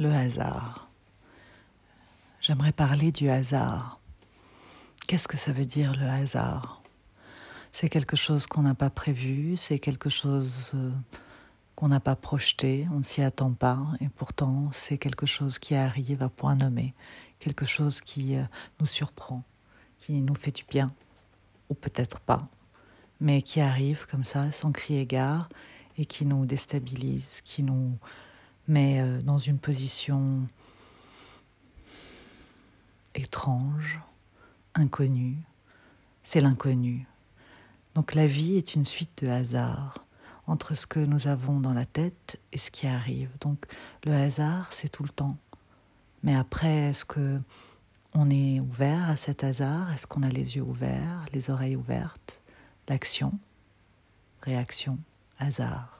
le hasard. J'aimerais parler du hasard. Qu'est-ce que ça veut dire le hasard? C'est quelque chose qu'on n'a pas prévu, c'est quelque chose euh, qu'on n'a pas projeté, on ne s'y attend pas, et pourtant c'est quelque chose qui arrive à point nommé, quelque chose qui euh, nous surprend, qui nous fait du bien, ou peut-être pas, mais qui arrive comme ça, sans crier gare, et qui nous déstabilise, qui nous met euh, dans une position étrange, inconnue. C'est l'inconnu. Donc la vie est une suite de hasards entre ce que nous avons dans la tête et ce qui arrive. Donc le hasard, c'est tout le temps. Mais après, est-ce que on est ouvert à cet hasard? Est-ce qu'on a les yeux ouverts, les oreilles ouvertes? L'action, réaction, hasard.